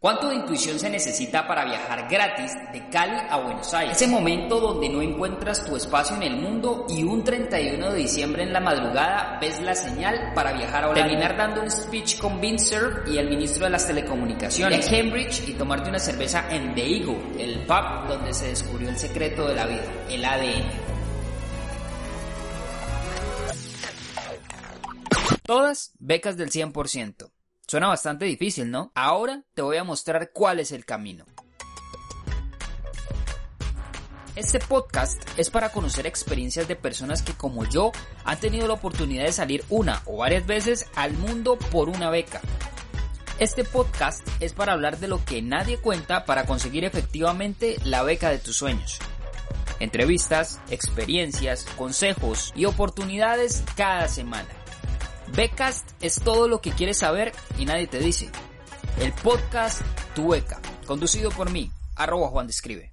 ¿Cuánto de intuición se necesita para viajar gratis de Cali a Buenos Aires? Ese momento donde no encuentras tu espacio en el mundo y un 31 de diciembre en la madrugada ves la señal para viajar a Terminar dando un speech con Vince Cerf y el ministro de las telecomunicaciones en Cambridge y tomarte una cerveza en The Eagle, el pub donde se descubrió el secreto de la vida, el ADN. Todas becas del 100%. Suena bastante difícil, ¿no? Ahora te voy a mostrar cuál es el camino. Este podcast es para conocer experiencias de personas que como yo han tenido la oportunidad de salir una o varias veces al mundo por una beca. Este podcast es para hablar de lo que nadie cuenta para conseguir efectivamente la beca de tus sueños. Entrevistas, experiencias, consejos y oportunidades cada semana. Becast es todo lo que quieres saber y nadie te dice. El podcast Tu Beca, conducido por mí, arroba Juan Describe.